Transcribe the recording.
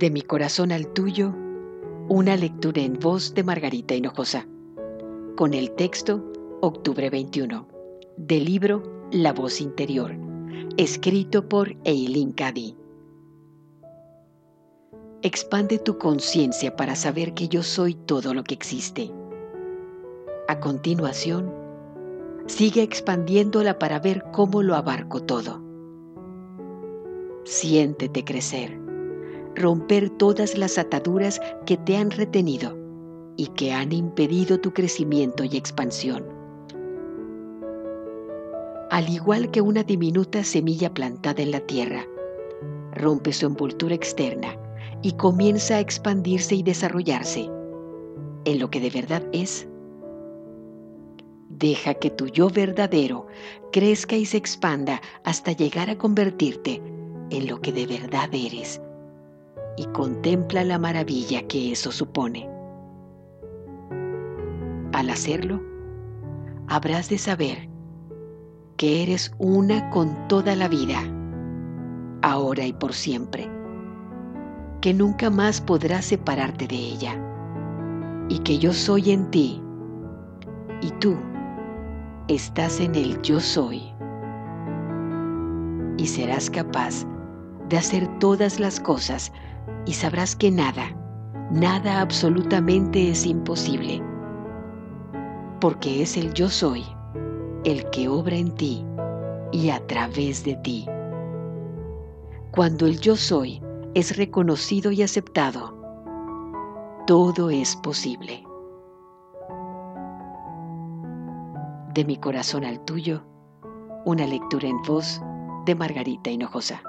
De mi corazón al tuyo, una lectura en voz de Margarita Hinojosa, con el texto Octubre 21, del libro La voz interior, escrito por Eileen Cady. Expande tu conciencia para saber que yo soy todo lo que existe. A continuación, sigue expandiéndola para ver cómo lo abarco todo. Siéntete crecer romper todas las ataduras que te han retenido y que han impedido tu crecimiento y expansión. Al igual que una diminuta semilla plantada en la tierra, rompe su envoltura externa y comienza a expandirse y desarrollarse en lo que de verdad es. Deja que tu yo verdadero crezca y se expanda hasta llegar a convertirte en lo que de verdad eres contempla la maravilla que eso supone. Al hacerlo, habrás de saber que eres una con toda la vida, ahora y por siempre, que nunca más podrás separarte de ella, y que yo soy en ti, y tú estás en el yo soy, y serás capaz de hacer todas las cosas y sabrás que nada, nada absolutamente es imposible, porque es el yo soy el que obra en ti y a través de ti. Cuando el yo soy es reconocido y aceptado, todo es posible. De mi corazón al tuyo, una lectura en voz de Margarita Hinojosa.